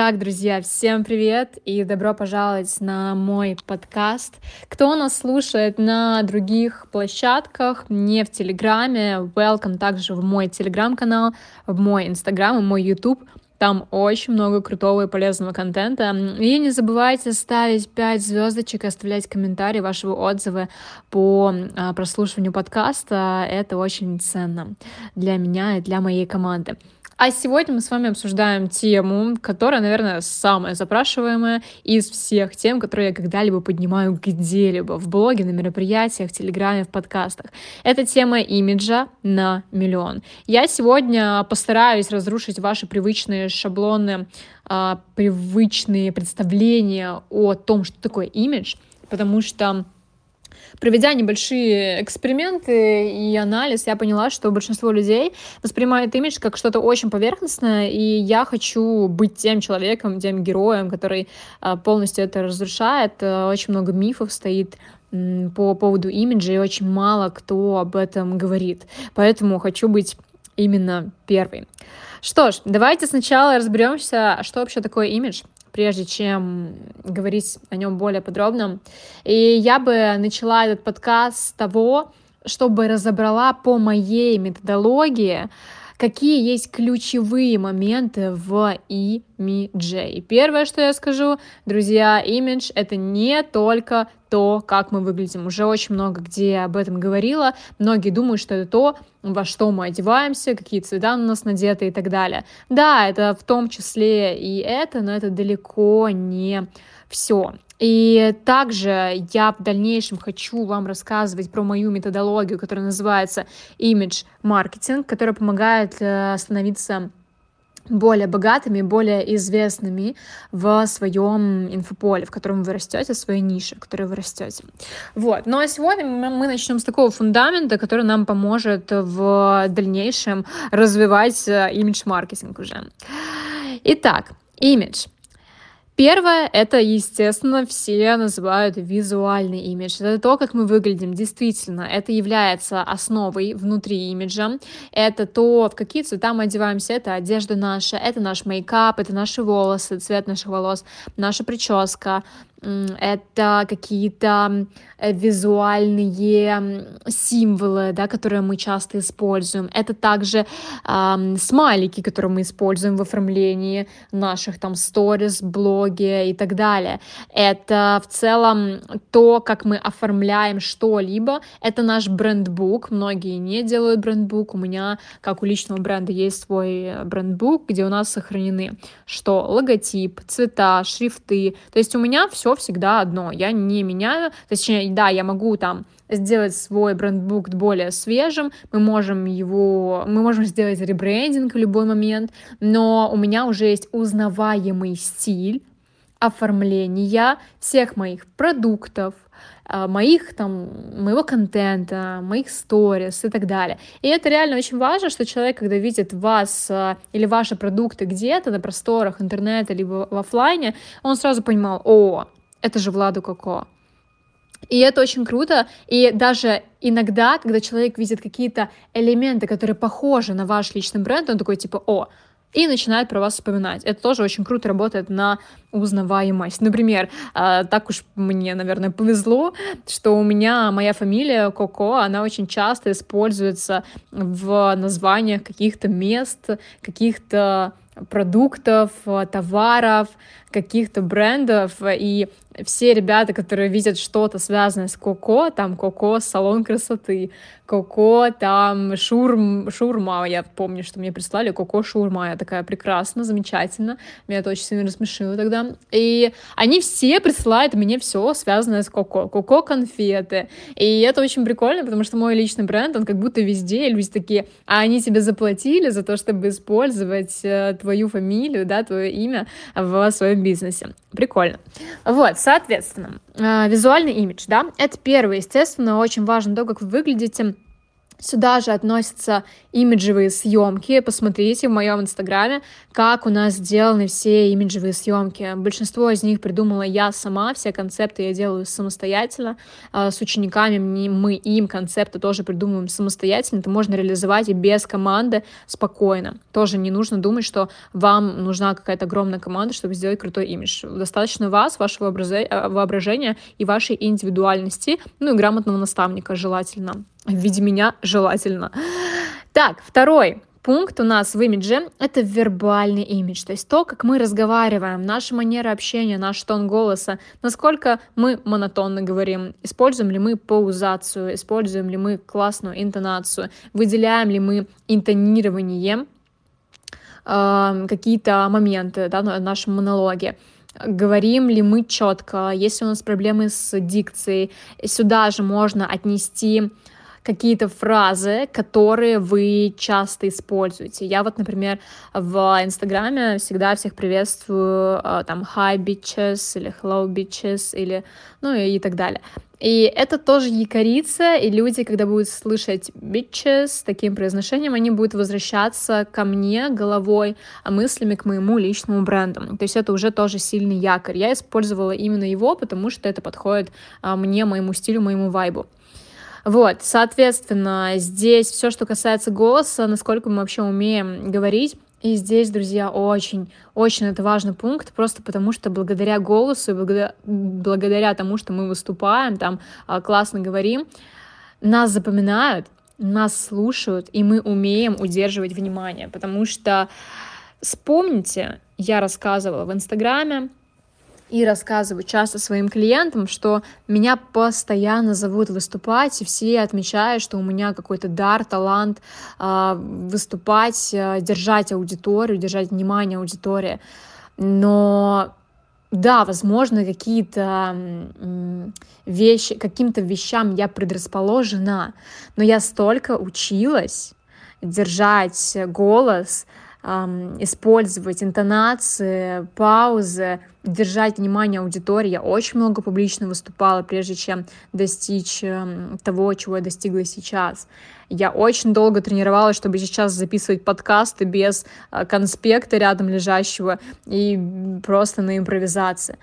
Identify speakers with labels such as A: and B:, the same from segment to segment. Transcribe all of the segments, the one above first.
A: Итак, друзья, всем привет и добро пожаловать на мой подкаст. Кто нас слушает на других площадках, не в Телеграме, welcome также в мой Телеграм-канал, в мой Инстаграм и мой Ютуб. Там очень много крутого и полезного контента. И не забывайте ставить 5 звездочек и оставлять комментарии, ваши отзывы по а, прослушиванию подкаста. Это очень ценно для меня и для моей команды. А сегодня мы с вами обсуждаем тему, которая, наверное, самая запрашиваемая из всех тем, которые я когда-либо поднимаю где-либо, в блоге, на мероприятиях, в Телеграме, в подкастах. Это тема имиджа на миллион. Я сегодня постараюсь разрушить ваши привычные шаблоны, а, привычные представления о том, что такое имидж, потому что Проведя небольшие эксперименты и анализ, я поняла, что большинство людей воспринимает имидж как что-то очень поверхностное, и я хочу быть тем человеком, тем героем, который а, полностью это разрушает. Э, очень много мифов стоит по поводу имиджа, и очень мало кто об этом говорит. Поэтому хочу быть именно первой. Что ж, давайте сначала разберемся, что вообще такое имидж прежде чем говорить о нем более подробно. И я бы начала этот подкаст с того, чтобы разобрала по моей методологии, какие есть ключевые моменты в имидже. И первое, что я скажу, друзья, имидж — это не только то, как мы выглядим. Уже очень много где об этом говорила. Многие думают, что это то, во что мы одеваемся, какие цвета на нас надеты и так далее. Да, это в том числе и это, но это далеко не все. И также я в дальнейшем хочу вам рассказывать про мою методологию, которая называется Image Marketing, которая помогает э, становиться более богатыми, более известными в своем инфополе, в котором вы растете, в своей нише, в которой вы растете. Вот. Но сегодня мы начнем с такого фундамента, который нам поможет в дальнейшем развивать э, имидж-маркетинг уже. Итак, имидж — Первое — это, естественно, все называют визуальный имидж. Это то, как мы выглядим. Действительно, это является основой внутри имиджа. Это то, в какие цвета мы одеваемся. Это одежда наша, это наш мейкап, это наши волосы, цвет наших волос, наша прическа, это какие-то э, визуальные символы, да, которые мы часто используем. Это также э, смайлики, которые мы используем в оформлении наших там сторис, блоге и так далее. Это в целом то, как мы оформляем что-либо. Это наш брендбук. Многие не делают брендбук. У меня, как у личного бренда, есть свой э, брендбук, где у нас сохранены что логотип, цвета, шрифты. То есть у меня все все всегда одно. Я не меняю. Точнее, да, я могу там сделать свой брендбук более свежим, мы можем его, мы можем сделать ребрендинг в любой момент, но у меня уже есть узнаваемый стиль оформления всех моих продуктов, а, моих там, моего контента, моих сторис и так далее. И это реально очень важно, что человек, когда видит вас а, или ваши продукты где-то на просторах интернета, либо в офлайне, он сразу понимал, о, это же Владу Коко. И это очень круто. И даже иногда, когда человек видит какие-то элементы, которые похожи на ваш личный бренд, он такой типа, о, и начинает про вас вспоминать. Это тоже очень круто работает на узнаваемость. Например, а, так уж мне, наверное, повезло, что у меня моя фамилия Коко, она очень часто используется в названиях каких-то мест, каких-то продуктов, товаров, каких-то брендов, и все ребята, которые видят что-то связанное с Коко, там Коко салон красоты, Коко там шурм, шурма, я помню, что мне прислали Коко шурма, я такая прекрасно, замечательно, меня это очень сильно рассмешило тогда, и они все присылают мне все связанное с Коко, Коко конфеты, и это очень прикольно, потому что мой личный бренд, он как будто везде, люди такие, а они тебе заплатили за то, чтобы использовать э, твою фамилию, да, твое имя в своем бизнесе. Прикольно. Вот, соответственно, э, визуальный имидж, да, это первое, естественно, очень важно то, как вы выглядите, Сюда же относятся имиджевые съемки. Посмотрите в моем инстаграме, как у нас сделаны все имиджевые съемки. Большинство из них придумала я сама, все концепты я делаю самостоятельно. А, с учениками мы им концепты тоже придумываем самостоятельно. Это можно реализовать и без команды спокойно. Тоже не нужно думать, что вам нужна какая-то огромная команда, чтобы сделать крутой имидж. Достаточно вас, вашего а, воображения и вашей индивидуальности, ну и грамотного наставника желательно в виде меня желательно. Так, второй пункт у нас в имидже — это вербальный имидж, то есть то, как мы разговариваем, наша манера общения, наш тон голоса, насколько мы монотонно говорим, используем ли мы паузацию, используем ли мы классную интонацию, выделяем ли мы интонирование, э, какие-то моменты да, в нашем монологе говорим ли мы четко, если у нас проблемы с дикцией. Сюда же можно отнести какие-то фразы, которые вы часто используете. Я вот, например, в Инстаграме всегда всех приветствую а, там hi bitches или hello bitches или ну и так далее. И это тоже якорится, и люди, когда будут слышать bitches с таким произношением, они будут возвращаться ко мне головой, а мыслями к моему личному бренду. То есть это уже тоже сильный якорь. Я использовала именно его, потому что это подходит а, мне, моему стилю, моему вайбу. Вот, соответственно, здесь все, что касается голоса, насколько мы вообще умеем говорить, и здесь, друзья, очень, очень это важный пункт, просто потому что благодаря голосу, благодаря, благодаря тому, что мы выступаем, там а, классно говорим, нас запоминают, нас слушают, и мы умеем удерживать внимание, потому что вспомните, я рассказывала в Инстаграме, и рассказываю часто своим клиентам, что меня постоянно зовут выступать, и все отмечают, что у меня какой-то дар, талант э, выступать, э, держать аудиторию, держать внимание аудитории. Но да, возможно, какие-то вещи, каким-то вещам я предрасположена, но я столько училась держать голос, использовать интонации, паузы, держать внимание аудитории. Я очень много публично выступала, прежде чем достичь того, чего я достигла сейчас. Я очень долго тренировалась, чтобы сейчас записывать подкасты без а, конспекта рядом лежащего и просто на импровизации.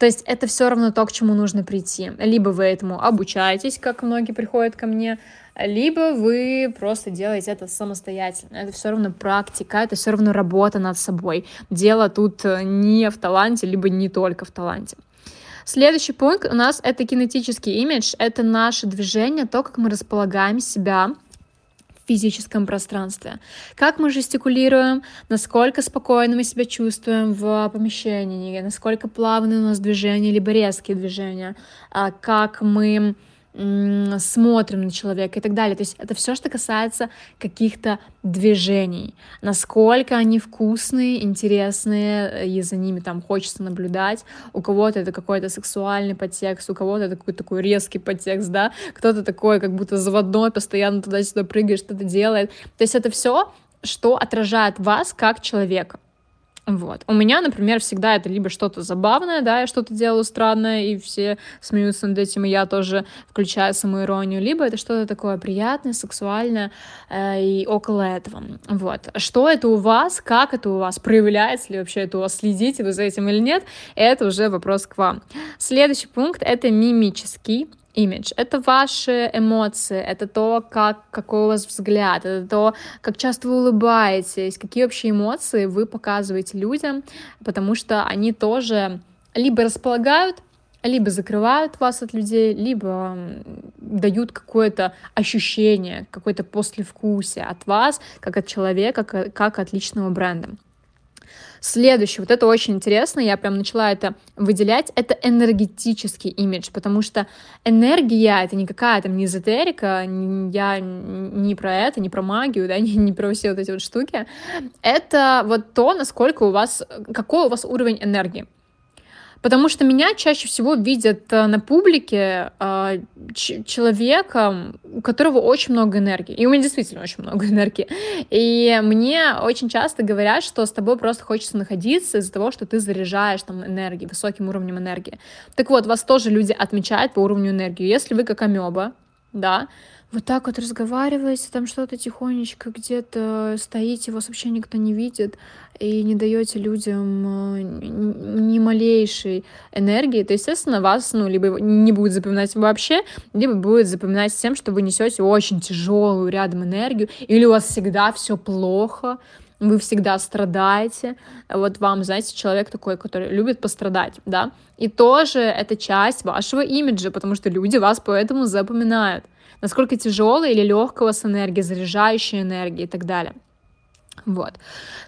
A: То есть это все равно то, к чему нужно прийти. Либо вы этому обучаетесь, как многие приходят ко мне, либо вы просто делаете это самостоятельно. Это все равно практика, это все равно работа над собой. Дело тут э, не в таланте, либо не только в таланте. Следующий пункт у нас это кинетический имидж, это наше движение, то, как мы располагаем себя физическом пространстве. Как мы жестикулируем, насколько спокойно мы себя чувствуем в помещении, насколько плавные у нас движения, либо резкие движения, а как мы смотрим на человека и так далее. То есть это все, что касается каких-то движений. Насколько они вкусные, интересные, и за ними там хочется наблюдать. У кого-то это какой-то сексуальный подтекст, у кого-то это какой-то такой резкий подтекст, да, кто-то такой, как будто заводной, постоянно туда-сюда прыгает, что-то делает. То есть это все, что отражает вас как человека. Вот. У меня, например, всегда это либо что-то забавное, да, я что-то делаю странное, и все смеются над этим, и я тоже включаю самоиронию, либо это что-то такое приятное, сексуальное э, и около этого. Вот. Что это у вас, как это у вас, проявляется ли вообще это у вас, следите вы за этим или нет, это уже вопрос к вам. Следующий пункт — это мимический имидж. Это ваши эмоции, это то, как, какой у вас взгляд, это то, как часто вы улыбаетесь, какие вообще эмоции вы показываете людям, потому что они тоже либо располагают, либо закрывают вас от людей, либо дают какое-то ощущение, какое-то послевкусие от вас, как от человека, как от личного бренда. Следующее, вот это очень интересно, я прям начала это выделять, это энергетический имидж, потому что энергия — это не какая-то не эзотерика, я не про это, не про магию, да, не, не про все вот эти вот штуки. Это вот то, насколько у вас, какой у вас уровень энергии. Потому что меня чаще всего видят э, на публике э, человеком, у которого очень много энергии. И у меня действительно очень много энергии. И мне очень часто говорят, что с тобой просто хочется находиться из-за того, что ты заряжаешь там энергией, высоким уровнем энергии. Так вот, вас тоже люди отмечают по уровню энергии. Если вы как амеба, да, вот так вот разговариваете, там что-то тихонечко где-то стоите, вас вообще никто не видит, и не даете людям э, ни малейшей энергии, то, естественно, вас, ну, либо не будет запоминать вообще, либо будет запоминать тем, что вы несете очень тяжелую рядом энергию, или у вас всегда все плохо, вы всегда страдаете. Вот вам, знаете, человек такой, который любит пострадать, да, и тоже это часть вашего имиджа, потому что люди вас поэтому запоминают. Насколько тяжелая или легкая у вас энергия, заряжающая и так далее. Вот.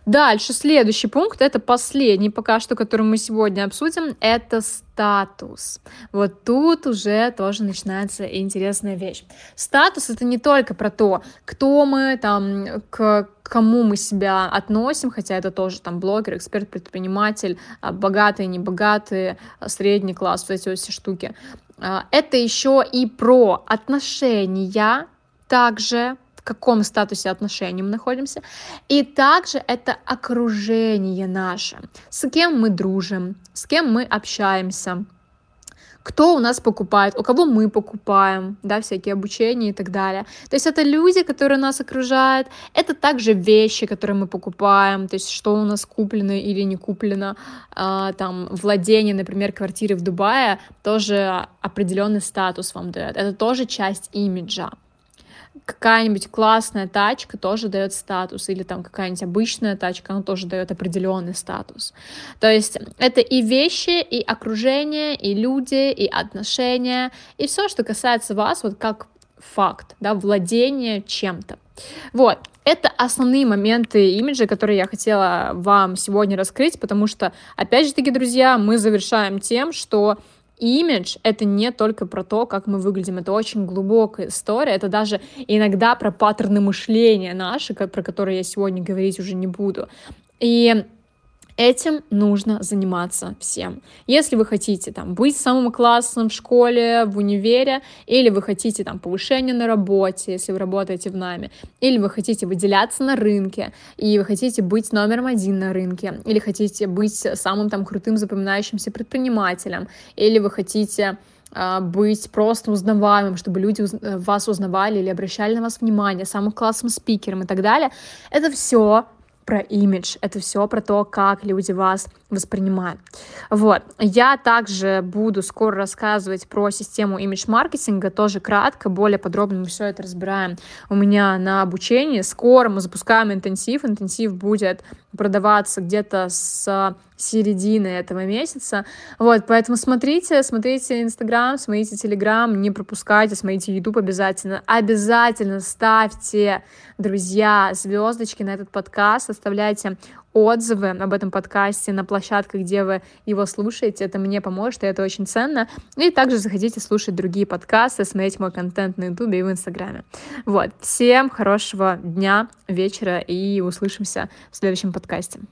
A: Дальше, следующий пункт, это последний пока что, который мы сегодня обсудим, это статус. Вот тут уже тоже начинается интересная вещь. Статус это не только про то, кто мы, там, к кому мы себя относим, хотя это тоже там блогер, эксперт, предприниматель, а, богатые, небогатые, а, средний класс, вот эти вот все штуки. А, это еще и про отношения, также каком статусе отношений мы находимся. И также это окружение наше, с кем мы дружим, с кем мы общаемся, кто у нас покупает, у кого мы покупаем, да, всякие обучения и так далее. То есть это люди, которые нас окружают, это также вещи, которые мы покупаем, то есть что у нас куплено или не куплено, а, там, владение, например, квартиры в Дубае, тоже определенный статус вам дает, это тоже часть имиджа какая-нибудь классная тачка тоже дает статус, или там какая-нибудь обычная тачка, она тоже дает определенный статус. То есть это и вещи, и окружение, и люди, и отношения, и все, что касается вас, вот как факт, да, владение чем-то. Вот, это основные моменты имиджа, которые я хотела вам сегодня раскрыть, потому что, опять же таки, друзья, мы завершаем тем, что имидж — это не только про то, как мы выглядим, это очень глубокая история, это даже иногда про паттерны мышления наши, про которые я сегодня говорить уже не буду. И Этим нужно заниматься всем. Если вы хотите там, быть самым классным в школе, в универе, или вы хотите там, повышения на работе, если вы работаете в нами, или вы хотите выделяться на рынке, и вы хотите быть номером один на рынке, или хотите быть самым там, крутым запоминающимся предпринимателем, или вы хотите а, быть просто узнаваемым, чтобы люди вас узнавали или обращали на вас внимание, самым классным спикером и так далее. Это все про имидж, это все про то, как люди вас воспринимают. Вот. Я также буду скоро рассказывать про систему имидж-маркетинга, тоже кратко, более подробно мы все это разбираем у меня на обучении. Скоро мы запускаем интенсив, интенсив будет продаваться где-то с середины этого месяца. Вот, поэтому смотрите, смотрите Инстаграм, смотрите Телеграм, не пропускайте, смотрите Ютуб обязательно. Обязательно ставьте, друзья, звездочки на этот подкаст, оставляйте отзывы об этом подкасте на площадках, где вы его слушаете. Это мне поможет, и это очень ценно. И также заходите слушать другие подкасты, смотреть мой контент на Ютубе и в Инстаграме. Вот. Всем хорошего дня, вечера и услышимся в следующем подкасте.